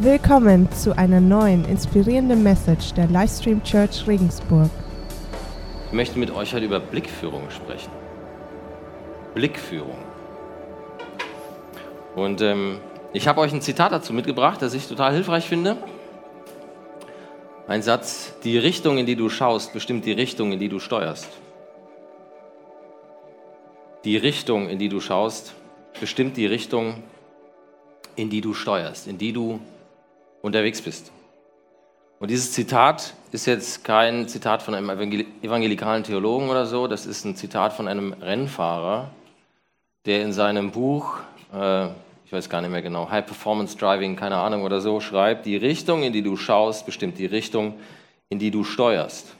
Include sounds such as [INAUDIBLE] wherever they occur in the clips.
Willkommen zu einer neuen inspirierenden Message der Livestream Church Regensburg. Ich möchte mit euch heute über Blickführung sprechen. Blickführung. Und ähm, ich habe euch ein Zitat dazu mitgebracht, das ich total hilfreich finde. Ein Satz, die Richtung, in die du schaust, bestimmt die Richtung, in die du steuerst. Die Richtung, in die du schaust, bestimmt die Richtung, in die du steuerst, in die du unterwegs bist. Und dieses Zitat ist jetzt kein Zitat von einem evangelikalen Theologen oder so, das ist ein Zitat von einem Rennfahrer, der in seinem Buch, äh, ich weiß gar nicht mehr genau, High Performance Driving, keine Ahnung oder so, schreibt, die Richtung, in die du schaust, bestimmt die Richtung, in die du steuerst.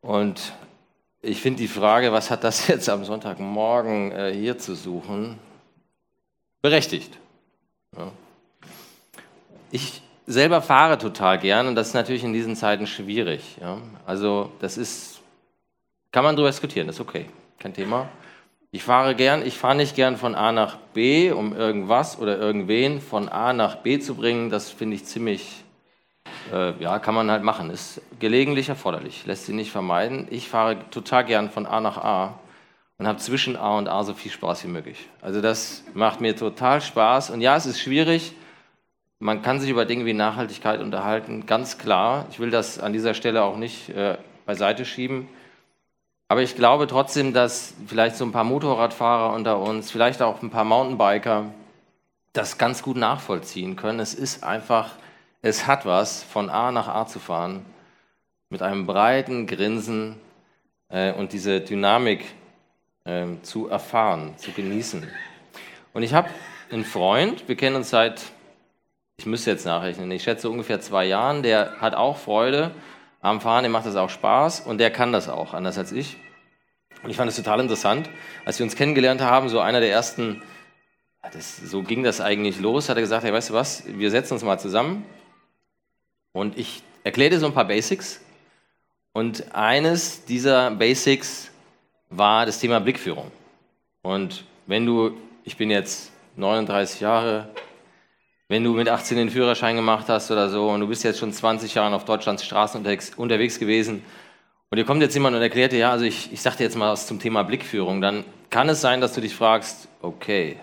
Und ich finde die Frage, was hat das [LAUGHS] jetzt am Sonntagmorgen äh, hier zu suchen, berechtigt. Ja. Ich selber fahre total gern und das ist natürlich in diesen Zeiten schwierig. Ja? Also das ist, kann man darüber diskutieren, das ist okay, kein Thema. Ich fahre gern, ich fahre nicht gern von A nach B, um irgendwas oder irgendwen von A nach B zu bringen. Das finde ich ziemlich, äh, ja, kann man halt machen. Ist gelegentlich erforderlich, lässt sich nicht vermeiden. Ich fahre total gern von A nach A und habe zwischen A und A so viel Spaß wie möglich. Also das macht mir total Spaß. Und ja, es ist schwierig, man kann sich über Dinge wie Nachhaltigkeit unterhalten, ganz klar. Ich will das an dieser Stelle auch nicht äh, beiseite schieben. Aber ich glaube trotzdem, dass vielleicht so ein paar Motorradfahrer unter uns, vielleicht auch ein paar Mountainbiker, das ganz gut nachvollziehen können. Es ist einfach, es hat was, von A nach A zu fahren, mit einem breiten Grinsen äh, und diese Dynamik äh, zu erfahren, zu genießen. Und ich habe einen Freund, wir kennen uns seit ich müsste jetzt nachrechnen, ich schätze ungefähr zwei Jahren, der hat auch Freude am Fahren, dem macht das auch Spaß. Und der kann das auch, anders als ich. Und ich fand es total interessant, als wir uns kennengelernt haben, so einer der ersten, das, so ging das eigentlich los, hat er gesagt, hey, weißt du was, wir setzen uns mal zusammen. Und ich erkläre dir so ein paar Basics. Und eines dieser Basics war das Thema Blickführung. Und wenn du, ich bin jetzt 39 Jahre wenn du mit 18 den Führerschein gemacht hast oder so und du bist jetzt schon 20 Jahre auf Deutschlands Straßen unterwegs, unterwegs gewesen und dir kommt jetzt jemand und erklärt dir, ja, also ich, ich sag dir jetzt mal was zum Thema Blickführung, dann kann es sein, dass du dich fragst, okay,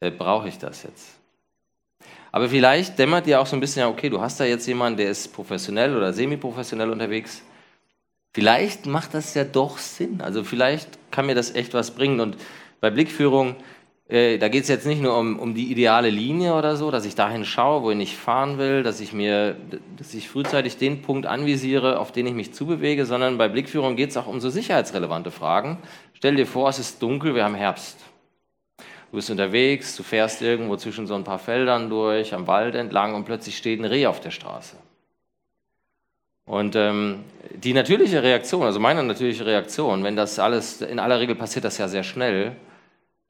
äh, brauche ich das jetzt? Aber vielleicht dämmert dir auch so ein bisschen, ja, okay, du hast da jetzt jemanden, der ist professionell oder semi-professionell unterwegs. Vielleicht macht das ja doch Sinn. Also vielleicht kann mir das echt was bringen. Und bei Blickführung äh, da geht es jetzt nicht nur um, um die ideale Linie oder so, dass ich dahin schaue, wohin ich fahren will, dass ich mir, dass ich frühzeitig den Punkt anvisiere, auf den ich mich zubewege, sondern bei Blickführung geht es auch um so sicherheitsrelevante Fragen. Stell dir vor, es ist dunkel, wir haben Herbst. Du bist unterwegs, du fährst irgendwo zwischen so ein paar Feldern durch, am Wald entlang und plötzlich steht ein Reh auf der Straße. Und ähm, die natürliche Reaktion, also meine natürliche Reaktion, wenn das alles, in aller Regel passiert das ja sehr schnell,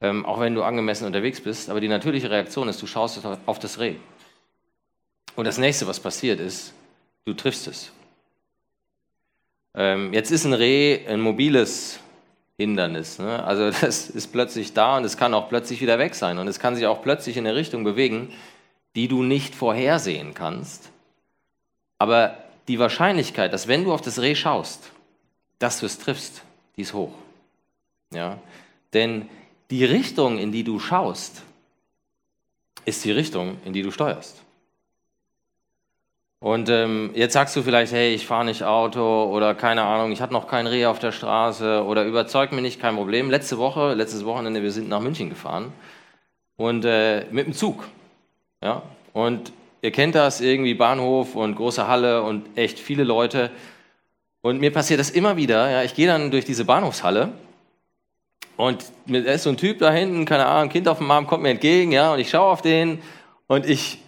ähm, auch wenn du angemessen unterwegs bist. Aber die natürliche Reaktion ist, du schaust auf das Reh. Und das nächste, was passiert ist, du triffst es. Ähm, jetzt ist ein Reh ein mobiles Hindernis. Ne? Also [LAUGHS] das ist plötzlich da und es kann auch plötzlich wieder weg sein. Und es kann sich auch plötzlich in eine Richtung bewegen, die du nicht vorhersehen kannst. Aber die Wahrscheinlichkeit, dass wenn du auf das Reh schaust, dass du es triffst, die ist hoch. Ja? Denn die Richtung, in die du schaust, ist die Richtung, in die du steuerst. Und ähm, jetzt sagst du vielleicht, hey, ich fahre nicht Auto oder keine Ahnung, ich hatte noch kein Reh auf der Straße oder überzeug mich nicht, kein Problem. Letzte Woche, letztes Wochenende, wir sind nach München gefahren und äh, mit dem Zug. Ja? Und ihr kennt das, irgendwie Bahnhof und große Halle und echt viele Leute. Und mir passiert das immer wieder. Ja? Ich gehe dann durch diese Bahnhofshalle und da ist so ein Typ da hinten, keine Ahnung, ein Kind auf dem Arm kommt mir entgegen, ja, und ich schaue auf den und ich,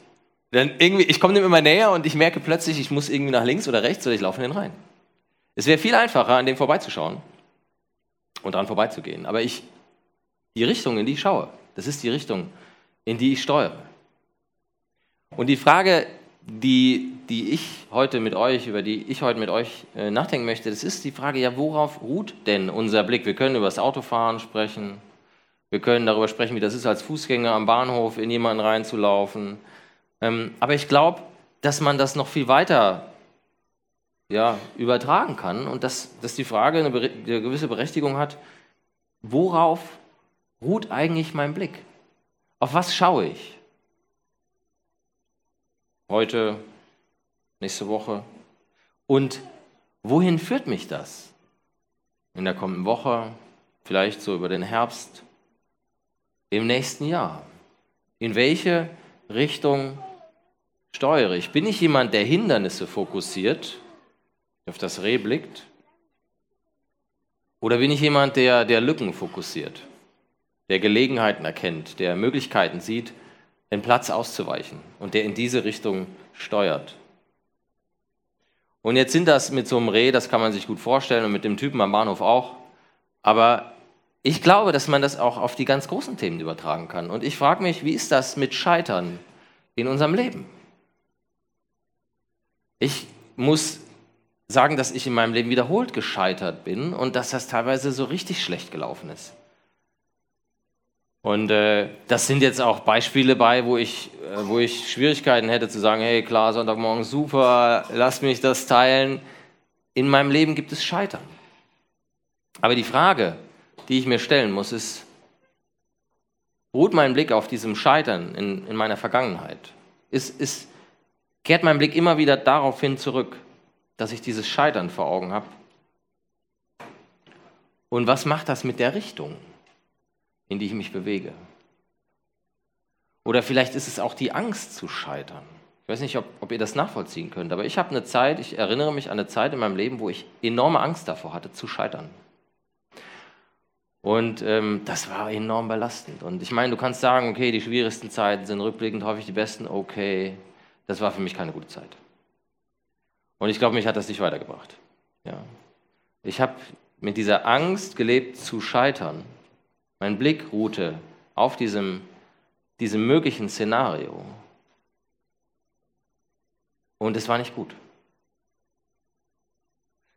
dann irgendwie, ich komme dem immer näher und ich merke plötzlich, ich muss irgendwie nach links oder rechts oder ich laufe in den rein. Es wäre viel einfacher, an dem vorbeizuschauen und dran vorbeizugehen. Aber ich, die Richtung, in die ich schaue, das ist die Richtung, in die ich steuere. Und die Frage, die, die ich heute mit euch, über die ich heute mit euch äh, nachdenken möchte, das ist die Frage, ja, worauf ruht denn unser Blick? Wir können über das Autofahren sprechen, Wir können darüber sprechen, wie das ist, als Fußgänger am Bahnhof in jemanden reinzulaufen. Ähm, aber ich glaube, dass man das noch viel weiter ja, übertragen kann und dass, dass die Frage eine, eine gewisse Berechtigung hat, worauf ruht eigentlich mein Blick? Auf was schaue ich? Heute, nächste Woche. Und wohin führt mich das? In der kommenden Woche, vielleicht so über den Herbst, im nächsten Jahr. In welche Richtung steuere ich? Bin ich jemand, der Hindernisse fokussiert, auf das Reh blickt? Oder bin ich jemand, der, der Lücken fokussiert, der Gelegenheiten erkennt, der Möglichkeiten sieht, den Platz auszuweichen und der in diese Richtung steuert? Und jetzt sind das mit so einem Reh, das kann man sich gut vorstellen und mit dem Typen am Bahnhof auch. Aber ich glaube, dass man das auch auf die ganz großen Themen übertragen kann. Und ich frage mich, wie ist das mit Scheitern in unserem Leben? Ich muss sagen, dass ich in meinem Leben wiederholt gescheitert bin und dass das teilweise so richtig schlecht gelaufen ist. Und äh, das sind jetzt auch Beispiele bei, wo ich, äh, wo ich Schwierigkeiten hätte zu sagen, hey klar, Sonntagmorgen super, lass mich das teilen. In meinem Leben gibt es Scheitern. Aber die Frage, die ich mir stellen muss, ist, ruht mein Blick auf diesem Scheitern in, in meiner Vergangenheit? Ist, ist, kehrt mein Blick immer wieder darauf hin zurück, dass ich dieses Scheitern vor Augen habe? Und was macht das mit der Richtung? In die ich mich bewege. Oder vielleicht ist es auch die Angst zu scheitern. Ich weiß nicht, ob, ob ihr das nachvollziehen könnt, aber ich habe eine Zeit, ich erinnere mich an eine Zeit in meinem Leben, wo ich enorme Angst davor hatte, zu scheitern. Und ähm, das war enorm belastend. Und ich meine, du kannst sagen, okay, die schwierigsten Zeiten sind rückblickend häufig die besten. Okay, das war für mich keine gute Zeit. Und ich glaube, mich hat das nicht weitergebracht. Ja. Ich habe mit dieser Angst gelebt, zu scheitern. Mein Blick ruhte auf diesem, diesem möglichen Szenario. Und es war nicht gut.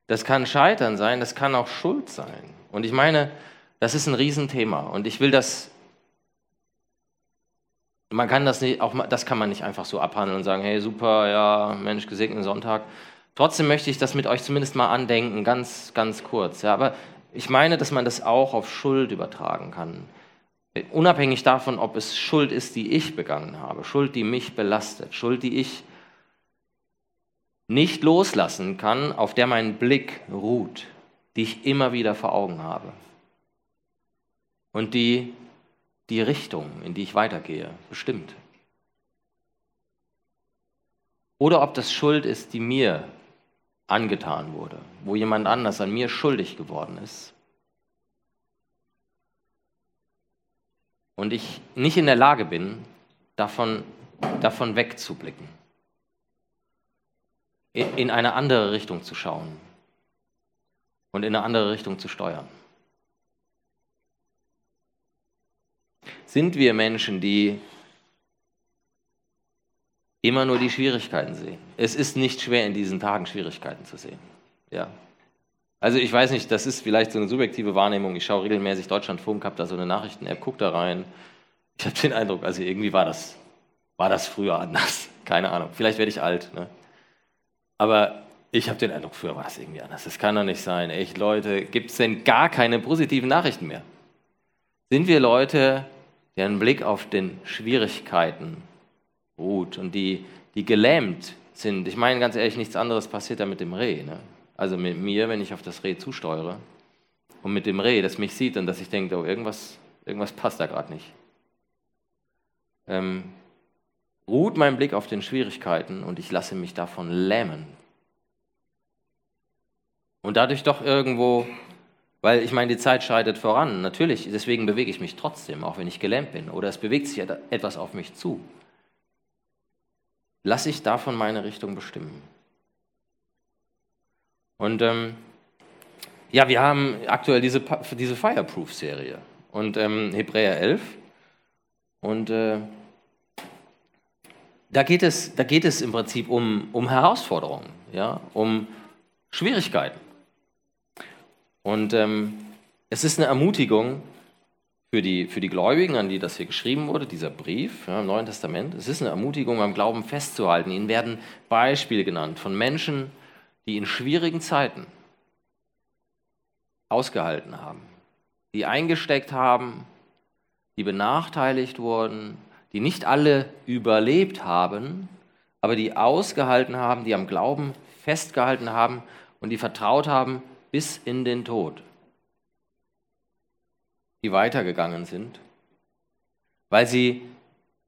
Das kann Scheitern sein, das kann auch Schuld sein. Und ich meine, das ist ein Riesenthema. Und ich will das, man kann das nicht, auch das kann man nicht einfach so abhandeln und sagen, hey, super, ja, Mensch, gesegneten Sonntag. Trotzdem möchte ich das mit euch zumindest mal andenken, ganz, ganz kurz. Ja, aber ich meine, dass man das auch auf Schuld übertragen kann. Unabhängig davon, ob es Schuld ist, die ich begangen habe, Schuld, die mich belastet, Schuld, die ich nicht loslassen kann, auf der mein Blick ruht, die ich immer wieder vor Augen habe und die die Richtung, in die ich weitergehe, bestimmt. Oder ob das Schuld ist, die mir angetan wurde, wo jemand anders an mir schuldig geworden ist. Und ich nicht in der Lage bin, davon, davon wegzublicken, in eine andere Richtung zu schauen und in eine andere Richtung zu steuern. Sind wir Menschen, die immer nur die Schwierigkeiten sehen. Es ist nicht schwer, in diesen Tagen Schwierigkeiten zu sehen. Ja. Also ich weiß nicht, das ist vielleicht so eine subjektive Wahrnehmung. Ich schaue regelmäßig Deutschlandfunk, habe da so eine Nachrichten-App, gucke da rein. Ich habe den Eindruck, also irgendwie war das, war das früher anders. [LAUGHS] Keine Ahnung. Vielleicht werde ich alt. Ne? Aber ich habe den Eindruck, früher war es irgendwie anders. Das kann doch nicht sein. Echt, Leute, gibt es denn gar keine positiven Nachrichten mehr? Sind wir Leute, deren Blick auf den Schwierigkeiten ruht und die, die gelähmt sind. Ich meine ganz ehrlich, nichts anderes passiert da mit dem Reh. Ne? Also mit mir, wenn ich auf das Reh zusteuere und mit dem Reh, das mich sieht und dass ich denke, oh, irgendwas, irgendwas passt da gerade nicht. Ähm, ruht mein Blick auf den Schwierigkeiten und ich lasse mich davon lähmen. Und dadurch doch irgendwo, weil ich meine, die Zeit schreitet voran, natürlich, deswegen bewege ich mich trotzdem, auch wenn ich gelähmt bin. Oder es bewegt sich etwas auf mich zu lasse ich davon meine Richtung bestimmen. Und ähm, ja, wir haben aktuell diese, diese Fireproof-Serie und ähm, Hebräer 11. Und äh, da, geht es, da geht es im Prinzip um, um Herausforderungen, ja, um Schwierigkeiten. Und ähm, es ist eine Ermutigung für die, für die Gläubigen, an die das hier geschrieben wurde, dieser Brief ja, im Neuen Testament. Es ist eine Ermutigung, am Glauben festzuhalten. Ihnen werden Beispiele genannt von Menschen, die in schwierigen Zeiten ausgehalten haben, die eingesteckt haben, die benachteiligt wurden, die nicht alle überlebt haben, aber die ausgehalten haben, die am Glauben festgehalten haben und die vertraut haben bis in den Tod, die weitergegangen sind, weil sie,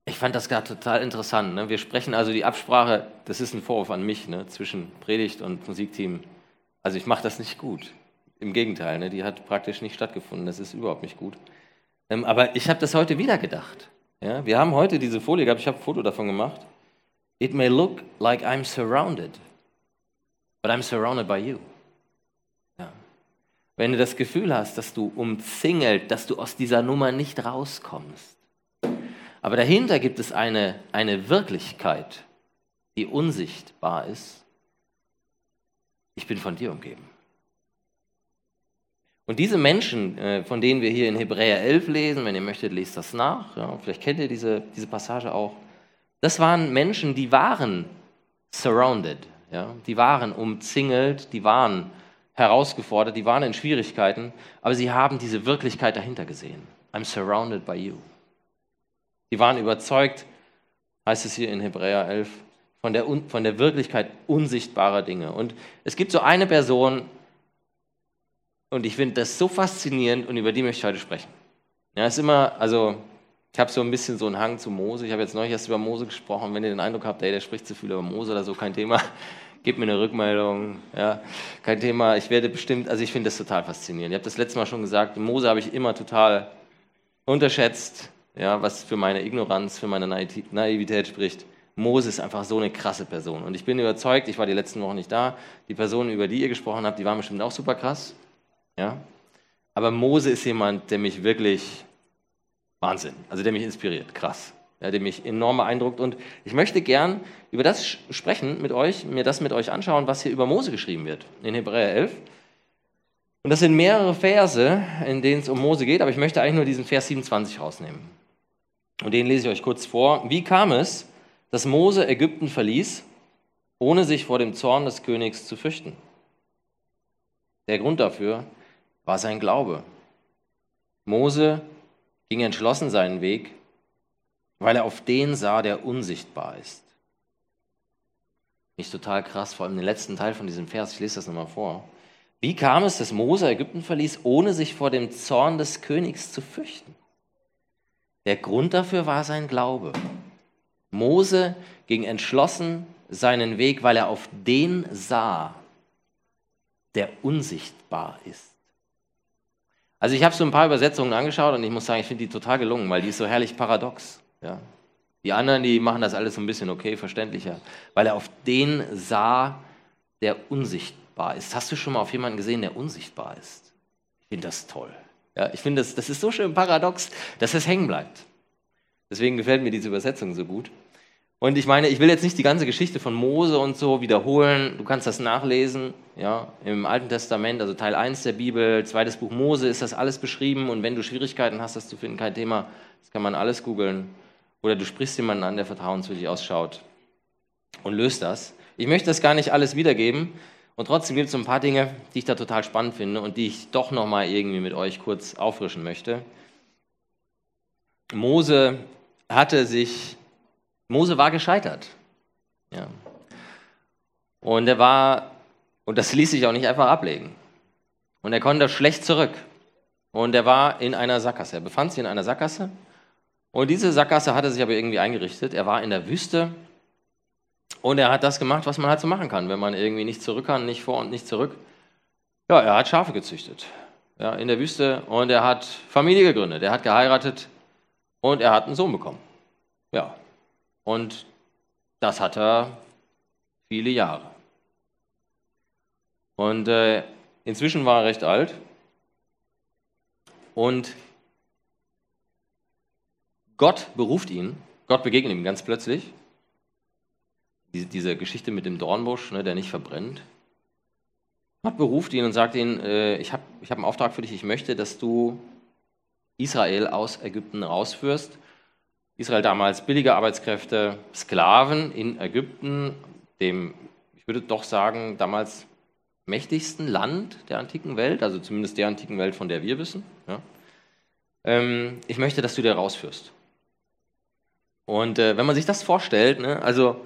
ich fand das gerade total interessant, ne? wir sprechen also die Absprache, das ist ein Vorwurf an mich, ne? zwischen Predigt und Musikteam, also ich mache das nicht gut, im Gegenteil, ne? die hat praktisch nicht stattgefunden, das ist überhaupt nicht gut. Ähm, aber ich habe das heute wieder gedacht. Ja? Wir haben heute diese Folie gehabt, ich habe ein Foto davon gemacht. It may look like I'm surrounded, but I'm surrounded by you. Wenn du das Gefühl hast, dass du umzingelt, dass du aus dieser Nummer nicht rauskommst. Aber dahinter gibt es eine, eine Wirklichkeit, die unsichtbar ist. Ich bin von dir umgeben. Und diese Menschen, äh, von denen wir hier in Hebräer 11 lesen, wenn ihr möchtet, lest das nach. Ja, vielleicht kennt ihr diese, diese Passage auch. Das waren Menschen, die waren surrounded, ja, die waren umzingelt, die waren herausgefordert, die waren in Schwierigkeiten, aber sie haben diese Wirklichkeit dahinter gesehen. I'm surrounded by you. Sie waren überzeugt, heißt es hier in Hebräer 11, von der, von der Wirklichkeit unsichtbarer Dinge. Und es gibt so eine Person, und ich finde das so faszinierend und über die möchte ich heute sprechen. Ja, ist immer, also ich habe so ein bisschen so einen Hang zu Mose. Ich habe jetzt neulich erst über Mose gesprochen. Wenn ihr den Eindruck habt, ey, der spricht zu viel über Mose oder so, kein Thema. Gebt mir eine Rückmeldung. Ja, kein Thema. Ich werde bestimmt, also ich finde das total faszinierend. Ich habe das letzte Mal schon gesagt, Mose habe ich immer total unterschätzt, ja, was für meine Ignoranz, für meine Naivität spricht. Mose ist einfach so eine krasse Person. Und ich bin überzeugt, ich war die letzten Wochen nicht da, die Personen, über die ihr gesprochen habt, die waren bestimmt auch super krass. Ja? Aber Mose ist jemand, der mich wirklich Wahnsinn, also der mich inspiriert, krass, ja, der mich enorm beeindruckt. Und ich möchte gern über das sprechen mit euch, mir das mit euch anschauen, was hier über Mose geschrieben wird in Hebräer 11. Und das sind mehrere Verse, in denen es um Mose geht, aber ich möchte eigentlich nur diesen Vers 27 rausnehmen. Und den lese ich euch kurz vor. Wie kam es, dass Mose Ägypten verließ, ohne sich vor dem Zorn des Königs zu fürchten? Der Grund dafür war sein Glaube. Mose ging entschlossen seinen Weg, weil er auf den sah, der unsichtbar ist. Nicht total krass, vor allem den letzten Teil von diesem Vers, ich lese das nochmal vor. Wie kam es, dass Mose Ägypten verließ, ohne sich vor dem Zorn des Königs zu fürchten? Der Grund dafür war sein Glaube. Mose ging entschlossen seinen Weg, weil er auf den sah, der unsichtbar ist. Also ich habe so ein paar Übersetzungen angeschaut und ich muss sagen, ich finde die total gelungen, weil die ist so herrlich paradox. Ja. Die anderen, die machen das alles so ein bisschen okay, verständlicher, weil er auf den sah, der unsichtbar ist. Hast du schon mal auf jemanden gesehen, der unsichtbar ist? Ich finde das toll. Ja, ich finde, das, das ist so schön paradox, dass es hängen bleibt. Deswegen gefällt mir diese Übersetzung so gut. Und ich meine, ich will jetzt nicht die ganze Geschichte von Mose und so wiederholen. Du kannst das nachlesen, ja, im Alten Testament, also Teil 1 der Bibel, zweites Buch Mose, ist das alles beschrieben. Und wenn du Schwierigkeiten hast, das zu finden, kein Thema, das kann man alles googeln. Oder du sprichst jemanden an, der vertrauenswürdig ausschaut und löst das. Ich möchte das gar nicht alles wiedergeben. Und trotzdem gibt es ein paar Dinge, die ich da total spannend finde und die ich doch nochmal irgendwie mit euch kurz auffrischen möchte. Mose hatte sich Mose war gescheitert. Ja. Und er war, und das ließ sich auch nicht einfach ablegen. Und er konnte schlecht zurück. Und er war in einer Sackgasse. Er befand sich in einer Sackgasse. Und diese Sackgasse hatte sich aber irgendwie eingerichtet. Er war in der Wüste. Und er hat das gemacht, was man halt so machen kann, wenn man irgendwie nicht zurück kann, nicht vor und nicht zurück. Ja, er hat Schafe gezüchtet. Ja, in der Wüste. Und er hat Familie gegründet. Er hat geheiratet. Und er hat einen Sohn bekommen. Ja, und das hat er viele Jahre. Und äh, inzwischen war er recht alt. Und Gott beruft ihn, Gott begegnet ihm ganz plötzlich. Diese, Geschichte mit dem Dornbusch, ne, der nicht verbrennt. Gott beruft ihn und sagt ihm, äh, ich habe ich hab einen Auftrag für dich, ich möchte, dass du Israel aus Ägypten rausführst. Israel damals billige Arbeitskräfte, Sklaven in Ägypten, dem, ich würde doch sagen, damals mächtigsten Land der antiken Welt, also zumindest der antiken Welt, von der wir wissen. Ja. Ähm, ich möchte, dass du dir rausführst. Und äh, wenn man sich das vorstellt, ne, also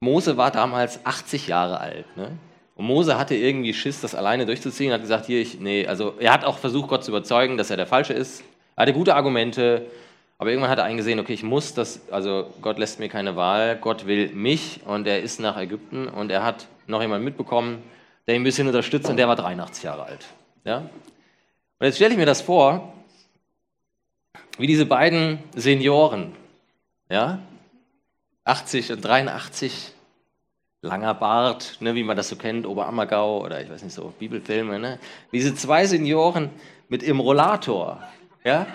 Mose war damals 80 Jahre alt. Ne? Und Mose hatte irgendwie Schiss, das alleine durchzuziehen, hat gesagt, hier, ich, nee, also er hat auch versucht, Gott zu überzeugen, dass er der Falsche ist. Er hatte gute Argumente, aber irgendwann hat er eingesehen, okay, ich muss das, also Gott lässt mir keine Wahl, Gott will mich und er ist nach Ägypten und er hat noch jemanden mitbekommen, der ihn ein bisschen unterstützt und der war 83 Jahre alt. Ja? Und jetzt stelle ich mir das vor, wie diese beiden Senioren, ja, 80 und 83, langer Bart, ne, wie man das so kennt, Oberammergau oder ich weiß nicht so, Bibelfilme, ne? Diese zwei Senioren mit im Rollator, ja,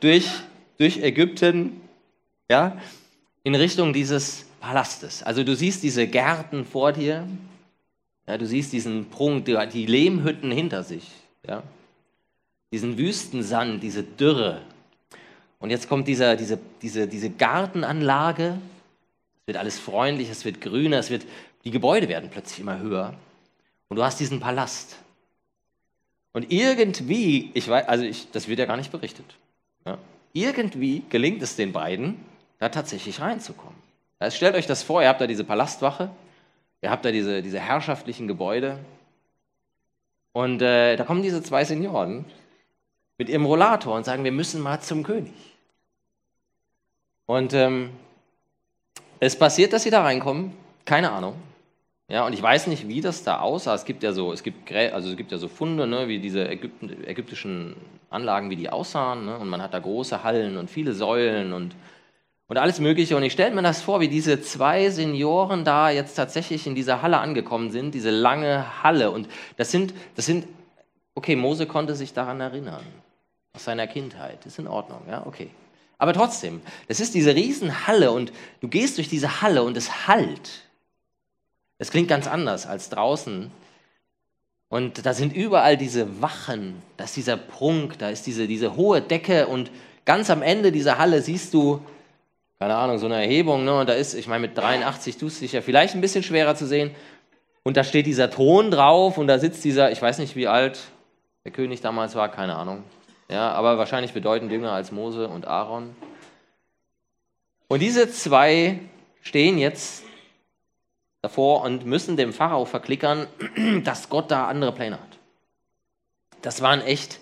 durch, durch Ägypten, ja, in Richtung dieses Palastes. Also du siehst diese Gärten vor dir, ja, du siehst diesen Prunk, die, die Lehmhütten hinter sich, ja, diesen Wüstensand, diese Dürre. Und jetzt kommt dieser, diese, diese, diese Gartenanlage, es wird alles freundlich, es wird grüner, es wird, die Gebäude werden plötzlich immer höher. Und du hast diesen Palast. Und irgendwie, ich weiß, also ich, das wird ja gar nicht berichtet. Ja, irgendwie gelingt es den beiden, da tatsächlich reinzukommen. Also stellt euch das vor, ihr habt da diese Palastwache, ihr habt da diese, diese herrschaftlichen Gebäude. Und äh, da kommen diese zwei Senioren mit ihrem Rollator und sagen, wir müssen mal zum König. Und ähm, es passiert, dass sie da reinkommen, keine Ahnung. Ja, und ich weiß nicht, wie das da aussah. Es gibt ja so, es gibt, also es gibt ja so Funde, ne, wie diese Ägypten, ägyptischen Anlagen, wie die aussahen. Ne, und man hat da große Hallen und viele Säulen und, und alles Mögliche. Und ich stelle mir das vor, wie diese zwei Senioren da jetzt tatsächlich in dieser Halle angekommen sind, diese lange Halle. Und das sind, das sind, okay, Mose konnte sich daran erinnern, aus seiner Kindheit. Ist in Ordnung, ja, okay. Aber trotzdem, das ist diese Riesenhalle und du gehst durch diese Halle und es hallt. Es klingt ganz anders als draußen. Und da sind überall diese Wachen, da ist dieser Prunk, da ist diese, diese hohe Decke und ganz am Ende dieser Halle siehst du, keine Ahnung, so eine Erhebung, ne? und da ist, ich meine, mit 83 tust du dich ja vielleicht ein bisschen schwerer zu sehen. Und da steht dieser Thron drauf und da sitzt dieser, ich weiß nicht, wie alt der König damals war, keine Ahnung, ja, aber wahrscheinlich bedeutend jünger als Mose und Aaron. Und diese zwei stehen jetzt davor und müssen dem Pharao verklickern, [CLEARS THROAT] dass Gott da andere Pläne hat. Das waren echt,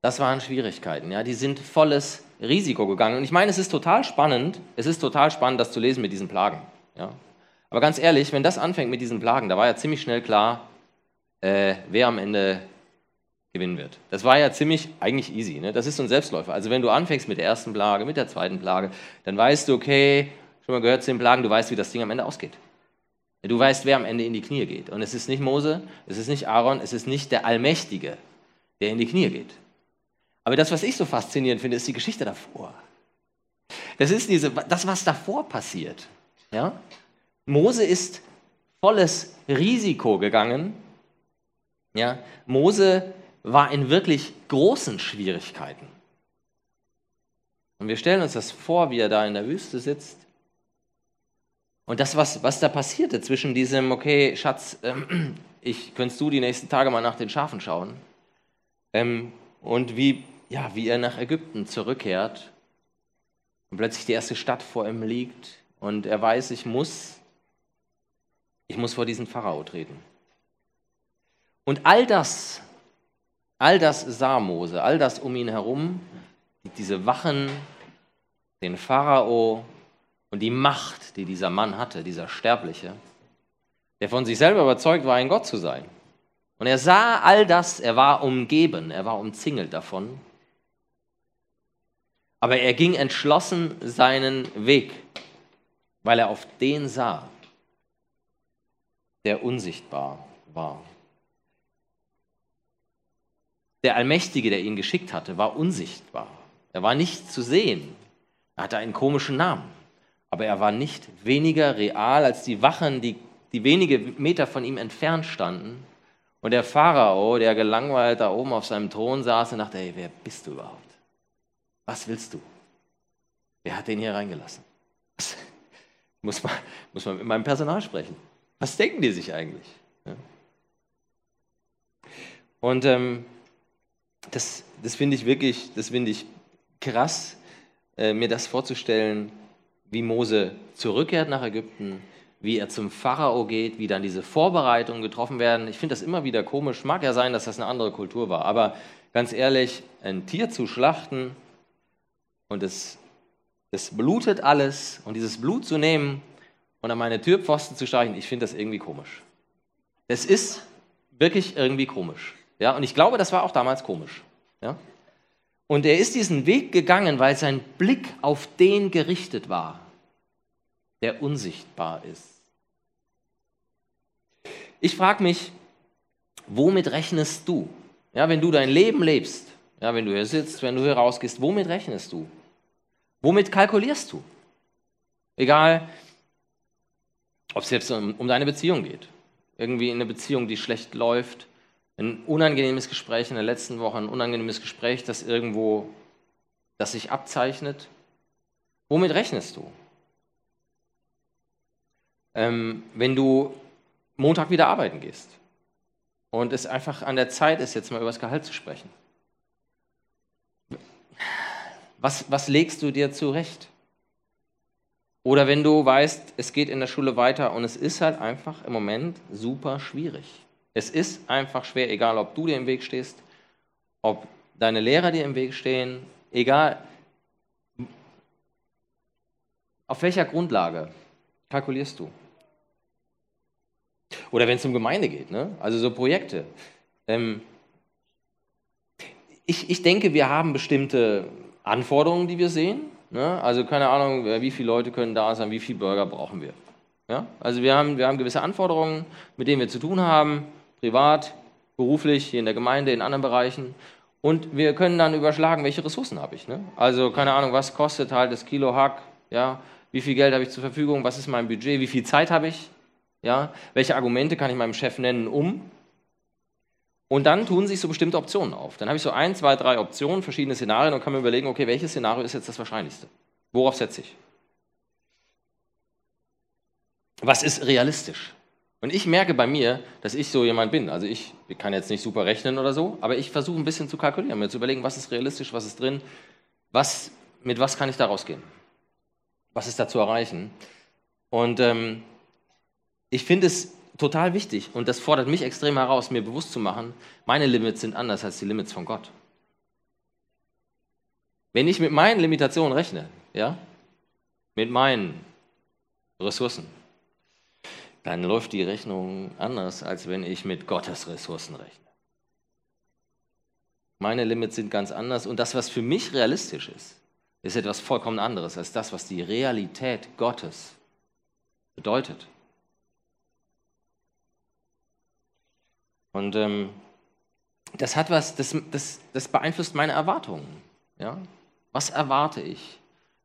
das waren Schwierigkeiten. Ja, die sind volles Risiko gegangen. Und ich meine, es ist total spannend, es ist total spannend, das zu lesen mit diesen Plagen. Ja. Aber ganz ehrlich, wenn das anfängt mit diesen Plagen, da war ja ziemlich schnell klar, äh, wer am Ende gewinnen wird. Das war ja ziemlich eigentlich easy. Ne? Das ist so ein Selbstläufer. Also wenn du anfängst mit der ersten Plage, mit der zweiten Plage, dann weißt du, okay, schon mal gehört zu den Plagen, du weißt, wie das Ding am Ende ausgeht. Du weißt, wer am Ende in die Knie geht. Und es ist nicht Mose, es ist nicht Aaron, es ist nicht der Allmächtige, der in die Knie geht. Aber das, was ich so faszinierend finde, ist die Geschichte davor. Das ist diese, das, was davor passiert. Ja? Mose ist volles Risiko gegangen. Ja? Mose war in wirklich großen Schwierigkeiten. Und wir stellen uns das vor, wie er da in der Wüste sitzt. Und das, was, was da passierte zwischen diesem, okay, Schatz, ähm, [CLEARS THROAT] ich könntest du die nächsten Tage mal nach den Schafen schauen. Ähm, und wie, ja, wie er nach Ägypten zurückkehrt und plötzlich die erste Stadt vor ihm liegt und er weiß, ich muss, ich muss vor diesen Pharao treten. Und all das All das sah Mose, all das um ihn herum, diese Wachen, den Pharao und die Macht, die dieser Mann hatte, dieser Sterbliche, der von sich selber überzeugt war, ein Gott zu sein. Und er sah all das, er war umgeben, er war umzingelt davon. Aber er ging entschlossen seinen Weg, weil er auf den sah, der unsichtbar war. Der Allmächtige, der ihn geschickt hatte, war unsichtbar. Er war nicht zu sehen. Er hatte einen komischen Namen. Aber er war nicht weniger real als die Wachen, die, die wenige Meter von ihm entfernt standen Und der Pharao, der gelangweilt da oben auf seinem Thron saß und dachte, hey, wer bist du überhaupt? Was willst du? Wer hat den hier reingelassen? Was? [LAUGHS] Muss man, muss man mit meinem Personal sprechen. Was denken die sich eigentlich? Und ähm, das, das finde ich wirklich, das finde ich krass, äh, mir das vorzustellen, wie Mose zurückkehrt nach Ägypten, wie er zum Pharao geht, wie dann diese Vorbereitungen getroffen werden. Ich finde das immer wieder komisch. Mag ja sein, dass das eine andere Kultur war, aber ganz ehrlich, ein Tier zu schlachten und es, es blutet alles und dieses Blut zu nehmen und an meine Türpfosten zu streichen, ich finde das irgendwie komisch. Es ist wirklich irgendwie komisch. Ja, und ich glaube, das war auch damals komisch. Ja? Und er ist diesen Weg gegangen, weil sein Blick auf den gerichtet war, der unsichtbar ist. Ich frage mich, womit rechnest du? Ja, wenn du dein Leben lebst, ja, wenn du hier sitzt, wenn du hier rausgehst, womit rechnest du? Womit kalkulierst du? Egal, ob es jetzt um, um deine Beziehung geht. Irgendwie in eine Beziehung, die schlecht läuft, ein unangenehmes Gespräch in der letzten Woche, ein unangenehmes Gespräch, das irgendwo, das sich abzeichnet. Womit rechnest du? Ähm, wenn du Montag wieder arbeiten gehst und es einfach an der Zeit ist, jetzt mal über das Gehalt zu sprechen. Was, was legst du dir zurecht? Oder wenn du weißt, es geht in der Schule weiter und es ist halt einfach im Moment super schwierig. Es ist einfach schwer, egal ob du dir im Weg stehst, ob deine Lehrer dir im Weg stehen, egal auf welcher Grundlage kalkulierst du. Oder wenn es um Gemeinde geht, ne? also so Projekte. Ähm ich, ich denke, wir haben bestimmte Anforderungen, die wir sehen. Ne? Also keine Ahnung, wie viele Leute können da sein, wie viele Bürger brauchen wir. Ja? Also wir haben, wir haben gewisse Anforderungen, mit denen wir zu tun haben privat, beruflich, hier in der Gemeinde, in anderen Bereichen. Und wir können dann überschlagen, welche Ressourcen habe ich. Ne? Also keine Ahnung, was kostet halt das Kilo Hack, ja? wie viel Geld habe ich zur Verfügung, was ist mein Budget, wie viel Zeit habe ich, ja? welche Argumente kann ich meinem Chef nennen, um. Und dann tun sich so bestimmte Optionen auf. Dann habe ich so ein, zwei, drei Optionen, verschiedene Szenarien und kann mir überlegen, okay, welches Szenario ist jetzt das wahrscheinlichste? Worauf setze ich? Was ist realistisch? Und ich merke bei mir, dass ich so jemand bin. Also ich kann jetzt nicht super rechnen oder so, aber ich versuche ein bisschen zu kalkulieren, mir zu überlegen, was ist realistisch, was ist drin, was, mit was kann ich da rausgehen, was ist da zu erreichen. Und ähm, ich finde es total wichtig und das fordert mich extrem heraus, mir bewusst zu machen, meine Limits sind anders als die Limits von Gott. Wenn ich mit meinen Limitationen rechne, ja, mit meinen Ressourcen, dann läuft die Rechnung anders, als wenn ich mit Gottes Ressourcen rechne. Meine Limits sind ganz anders und das, was für mich realistisch ist, ist etwas vollkommen anderes als das, was die Realität Gottes bedeutet. Und ähm, das hat was, das, das, das beeinflusst meine Erwartungen. Ja? Was erwarte ich,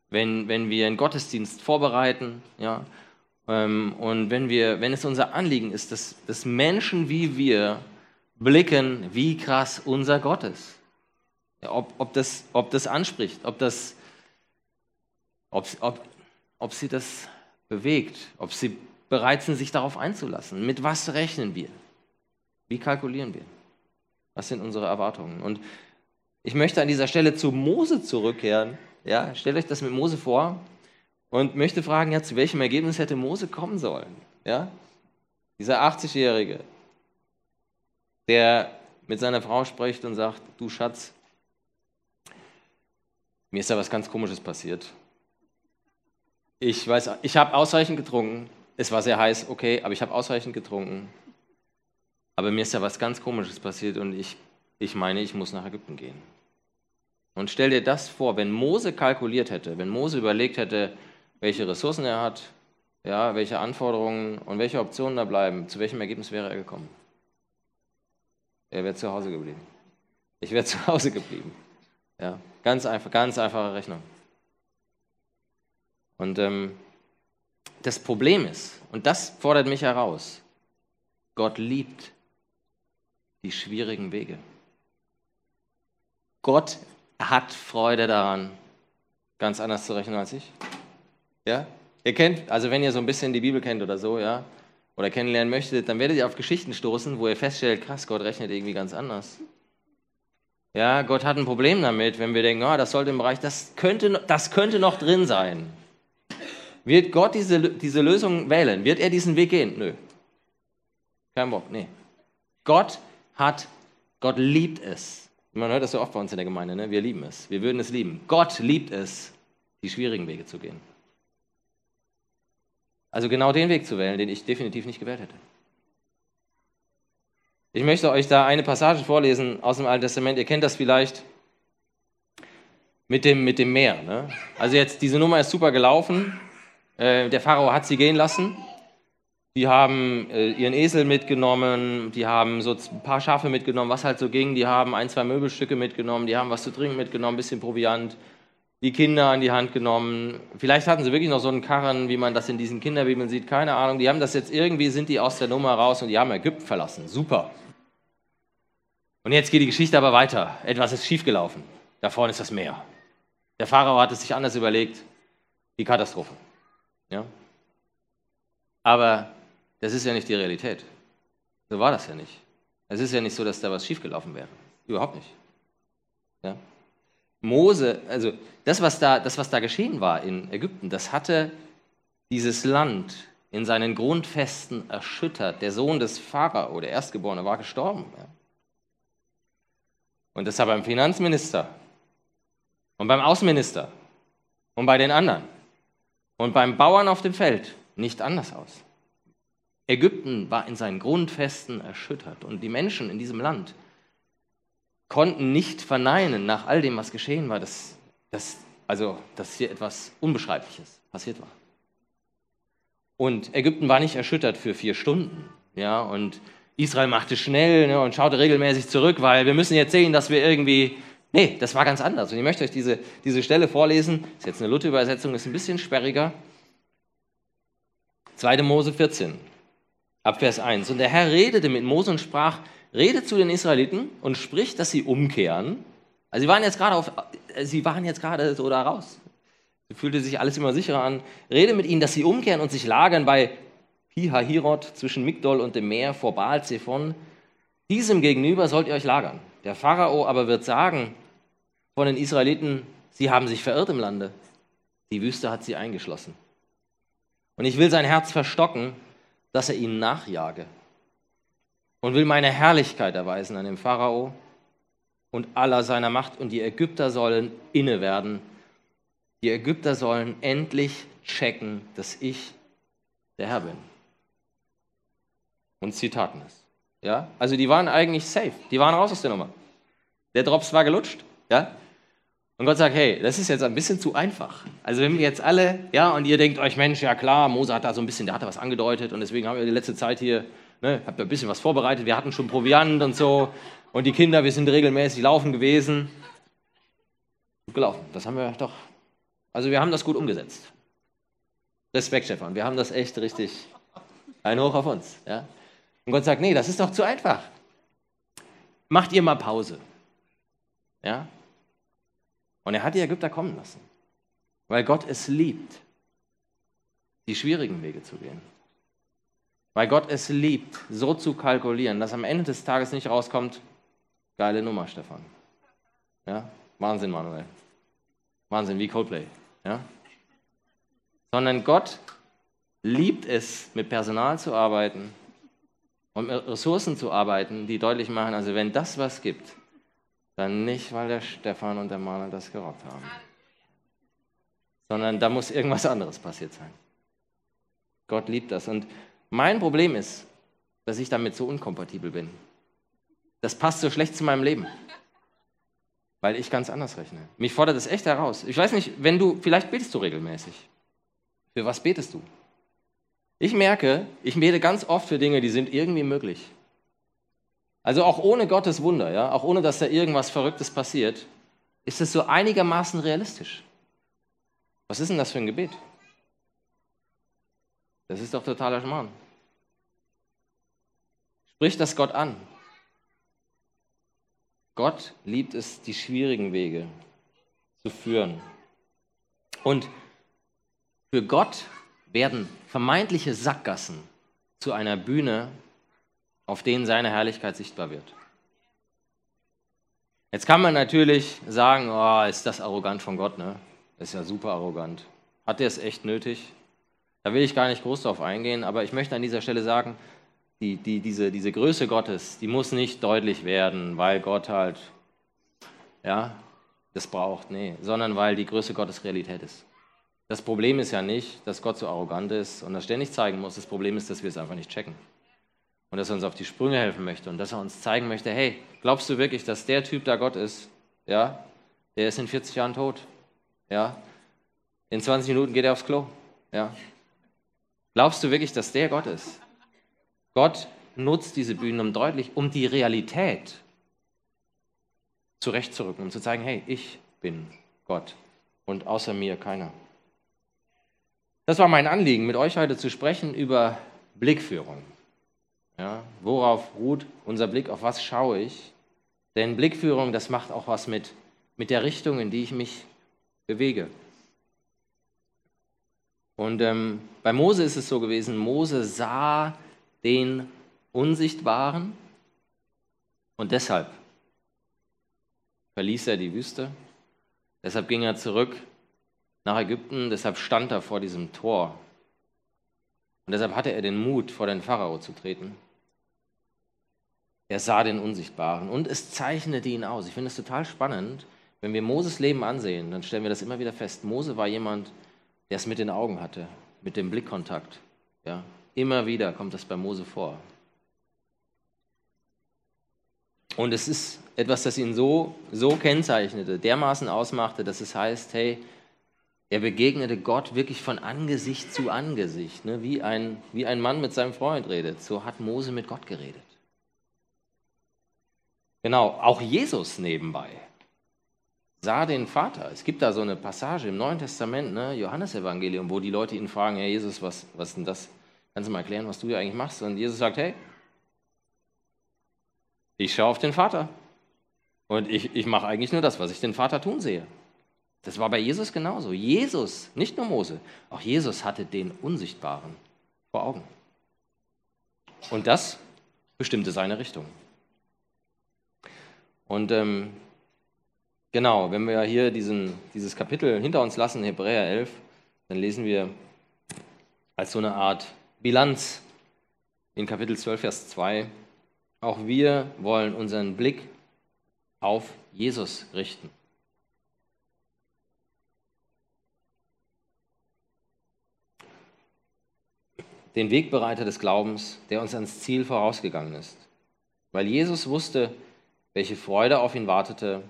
wenn, wenn wir einen Gottesdienst vorbereiten? Ja? Ähm, und wenn, wir, wenn es unser Anliegen ist, dass, dass Menschen wie wir blicken, wie krass unser Gott ist. Ob, ob, das, ob das anspricht, ob, das, ob, ob, ob sie das bewegt, ob sie bereit sind, sich darauf einzulassen. Mit was rechnen wir? Wie kalkulieren wir? Was sind unsere Erwartungen? Und ich möchte an dieser Stelle zu Mose zurückkehren. Ja, stellt euch das mit Mose vor und möchte fragen, ja, zu welchem Ergebnis hätte Mose kommen sollen? Ja? Dieser 80-Jährige, der mit seiner Frau spricht und sagt, du Schatz, mir ist da was ganz Komisches passiert. Ich weiß, ich habe ausreichend getrunken. Es war sehr heiß, okay, aber ich habe ausreichend getrunken. Aber mir ist da was ganz Komisches passiert und ich, ich meine, ich muss nach Ägypten gehen. Und stell dir das vor, wenn Mose kalkuliert hätte, wenn Mose überlegt hätte, welche Ressourcen er hat, ja, welche Anforderungen und welche Optionen da bleiben, zu welchem Ergebnis wäre er gekommen? Er wäre zu Hause geblieben. Ich wäre [LAUGHS] zu Hause geblieben. Ja, ganz einfach, ganz einfache Rechnung. Und ähm, das Problem ist, und das fordert mich heraus, Gott liebt die schwierigen Wege. Gott hat Freude daran, ganz anders zu rechnen als ich. Ja? Ihr kennt, also wenn ihr so ein bisschen die Bibel kennt oder so, ja, oder kennenlernen möchtet, dann werdet ihr auf Geschichten stoßen, wo ihr feststellt, krass, Gott rechnet irgendwie ganz anders. Ja, Gott hat ein Problem damit, wenn wir denken, oh, das sollte im Bereich, das könnte, das könnte noch drin sein. Wird Gott diese, diese Lösung wählen? Wird er diesen Weg gehen? Nö. Kein Bock, nee. Gott hat, Gott liebt es. Man hört das so oft bei uns in der Gemeinde, ne? wir lieben es. Wir würden es lieben. Gott liebt es, die schwierigen Wege zu gehen. Also genau den Weg zu wählen, den ich definitiv nicht gewählt hätte. Ich möchte euch da eine Passage vorlesen aus dem Alten Testament. Ihr kennt das vielleicht mit dem, mit dem Meer. Ne? Also jetzt, diese Nummer ist super gelaufen. Äh, der Pharao hat sie gehen lassen. Die haben äh, ihren Esel mitgenommen, die haben so ein paar Schafe mitgenommen, was halt so ging. Die haben ein, zwei Möbelstücke mitgenommen, die haben was zu trinken mitgenommen, ein bisschen Proviant die Kinder an die Hand genommen. Vielleicht hatten sie wirklich noch so einen Karren, wie man das in diesen Kinderbibeln sieht, keine Ahnung. Die haben das jetzt irgendwie, sind die aus der Nummer raus und die haben Ägypten verlassen. Super. Und jetzt geht die Geschichte aber weiter. Etwas ist schiefgelaufen. Da vorne ist das Meer. Der Pharao hat es sich anders überlegt. Die Katastrophe. Ja? Aber das ist ja nicht die Realität. So war das ja nicht. Es ist ja nicht so, dass da was schiefgelaufen wäre. Überhaupt nicht. Ja? Mose, also das was, da, das, was da geschehen war in Ägypten, das hatte dieses Land in seinen Grundfesten erschüttert. Der Sohn des Pharao, der Erstgeborene, war gestorben. Und das sah beim Finanzminister und beim Außenminister und bei den anderen und beim Bauern auf dem Feld nicht anders aus. Ägypten war in seinen Grundfesten erschüttert und die Menschen in diesem Land konnten nicht verneinen nach all dem, was geschehen war, dass, dass, also, dass hier etwas Unbeschreibliches passiert war. Und Ägypten war nicht erschüttert für vier Stunden. Ja, und Israel machte schnell ne, und schaute regelmäßig zurück, weil wir müssen jetzt sehen, dass wir irgendwie. Nee, das war ganz anders. Und ich möchte euch diese, diese Stelle vorlesen. Ist jetzt eine Luther-Übersetzung, ist ein bisschen sperriger. 2. Mose 14, ab Vers 1. Und der Herr redete mit Mose und sprach: redet zu den Israeliten und spricht, dass sie umkehren. Also sie waren jetzt gerade auf, sie waren jetzt gerade so da raus. Sie fühlte sich alles immer sicherer an. Rede mit ihnen, dass sie umkehren und sich lagern bei Pihahirot zwischen Migdol und dem Meer vor Baal Zephon. Diesem gegenüber sollt ihr euch lagern. Der Pharao aber wird sagen von den Israeliten, sie haben sich verirrt im Lande. Die Wüste hat sie eingeschlossen. Und ich will sein Herz verstocken, dass er ihnen nachjage und will meine Herrlichkeit erweisen an dem Pharao und aller seiner Macht. Und die Ägypter sollen inne werden. Die Ägypter sollen endlich checken, dass ich der Herr bin. Und Zitaten ist. Ja? Also die waren eigentlich safe. Die waren raus aus der Nummer. Der Drops war gelutscht. Ja? Und Gott sagt, hey, das ist jetzt ein bisschen zu einfach. Also wenn wir jetzt alle, ja, und ihr denkt euch, Mensch, ja klar, Mose hat da so ein bisschen, der hat da was angedeutet und deswegen haben wir die letzte Zeit hier Ne, habt ein bisschen was vorbereitet. Wir hatten schon Proviant und so. Und die Kinder, wir sind regelmäßig laufen gewesen. Gut gelaufen. Das haben wir doch. Also wir haben das gut umgesetzt. Respekt, Stefan. Wir haben das echt richtig. Ein Hoch auf uns. Ja? Und Gott sagt, nee, das ist doch zu einfach. Macht ihr mal Pause. Ja? Und er hat die Ägypter kommen lassen. Weil Gott es liebt, die schwierigen Wege zu gehen. Weil Gott es liebt, so zu kalkulieren, dass am Ende des Tages nicht rauskommt, geile Nummer, Stefan. Ja? Wahnsinn, Manuel. Wahnsinn, wie Coldplay. Ja? Sondern Gott liebt es, mit Personal zu arbeiten und mit Ressourcen zu arbeiten, die deutlich machen, also wenn das was gibt, dann nicht, weil der Stefan und der Manuel das gerockt haben. Sondern da muss irgendwas anderes passiert sein. Gott liebt das. Und mein Problem ist, dass ich damit so unkompatibel bin. Das passt so schlecht zu meinem Leben, weil ich ganz anders rechne. Mich fordert das echt heraus. Ich weiß nicht, wenn du, vielleicht betest du regelmäßig. Für was betest du? Ich merke, ich bete ganz oft für Dinge, die sind irgendwie möglich. Also auch ohne Gottes Wunder, ja, auch ohne dass da irgendwas Verrücktes passiert, ist es so einigermaßen realistisch. Was ist denn das für ein Gebet? Das ist doch totaler Schmarrn. Sprich das Gott an. Gott liebt es, die schwierigen Wege zu führen. Und für Gott werden vermeintliche Sackgassen zu einer Bühne, auf denen seine Herrlichkeit sichtbar wird. Jetzt kann man natürlich sagen, oh, ist das arrogant von Gott, ne? Ist ja super arrogant. Hat er es echt nötig? Da will ich gar nicht groß drauf eingehen, aber ich möchte an dieser Stelle sagen, die, die, diese, diese Größe Gottes, die muss nicht deutlich werden, weil Gott halt, ja, das braucht, nee, sondern weil die Größe Gottes Realität ist. Das Problem ist ja nicht, dass Gott so arrogant ist und das ständig zeigen muss. Das Problem ist, dass wir es einfach nicht checken. Und dass er uns auf die Sprünge helfen möchte und dass er uns zeigen möchte, hey, glaubst du wirklich, dass der Typ da Gott ist? Ja, der ist in 40 Jahren tot. Ja, in 20 Minuten geht er aufs Klo. Ja. Glaubst du wirklich, dass der Gott ist? Gott nutzt diese Bühnen, um deutlich, um die Realität zurechtzurücken, um zu zeigen, hey, ich bin Gott und außer mir keiner. Das war mein Anliegen, mit euch heute zu sprechen über Blickführung. Ja, worauf ruht unser Blick, auf was schaue ich? Denn Blickführung, das macht auch was mit, mit der Richtung, in die ich mich bewege. Und ähm, bei Mose ist es so gewesen, Mose sah den Unsichtbaren und deshalb verließ er die Wüste, deshalb ging er zurück nach Ägypten, deshalb stand er vor diesem Tor. Und deshalb hatte er den Mut, vor den Pharao zu treten. Er sah den Unsichtbaren und es zeichnete ihn aus. Ich finde es total spannend. Wenn wir Moses Leben ansehen, dann stellen wir das immer wieder fest. Mose war jemand, der es mit den Augen hatte, mit dem Blickkontakt. Ja, immer wieder kommt das bei Mose vor. Und es ist etwas, das ihn so, so kennzeichnete, dermaßen ausmachte, dass es heißt, hey, er begegnete Gott wirklich von Angesicht zu Angesicht, ne? wie, ein, wie ein Mann mit seinem Freund redet. So hat Mose mit Gott geredet. Genau, auch Jesus nebenbei sah den Vater. Es gibt da so eine Passage im Neuen Testament, ne, Johannesevangelium, wo die Leute ihn fragen, Herr Jesus, was, was ist denn das? Kannst du mal erklären, was du hier eigentlich machst? Und Jesus sagt, hey, ich schaue auf den Vater. Und ich, ich mache eigentlich nur das, was ich den Vater tun sehe. Das war bei Jesus genauso. Jesus, nicht nur Mose, auch Jesus hatte den Unsichtbaren vor Augen. Und das bestimmte seine Richtung. Und ähm, genau, wenn wir hier diesen, dieses Kapitel hinter uns lassen, Hebräer 11, dann lesen wir als so eine Art Bilanz in Kapitel 12, Vers 2, auch wir wollen unseren Blick auf Jesus richten. den Wegbereiter des Glaubens, der uns ans Ziel vorausgegangen ist. Weil Jesus wusste, welche Freude auf ihn wartete,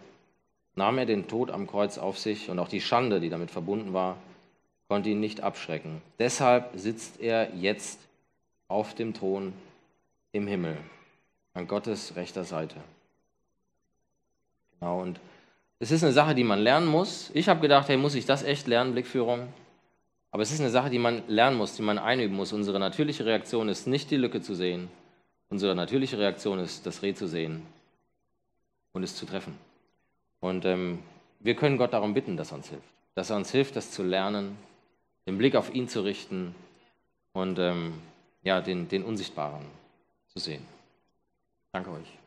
nahm er den Tod am Kreuz auf sich und auch die Schande, die damit verbunden war, konnte ihn nicht abschrecken. Deshalb sitzt er jetzt auf dem Thron im Himmel, an Gottes rechter Seite. Genau, und es ist eine Sache, die man lernen muss. Ich habe gedacht, hey, muss ich das echt lernen, Blickführung? Aber es ist eine Sache, die man lernen muss, die man einüben muss. Unsere natürliche Reaktion ist nicht die Lücke zu sehen. Unsere natürliche Reaktion ist, das Reh zu sehen und es zu treffen. Und ähm, wir können Gott darum bitten, dass er uns hilft. Dass er uns hilft, das zu lernen, den Blick auf ihn zu richten und ähm, ja, den, den Unsichtbaren zu sehen. Danke euch.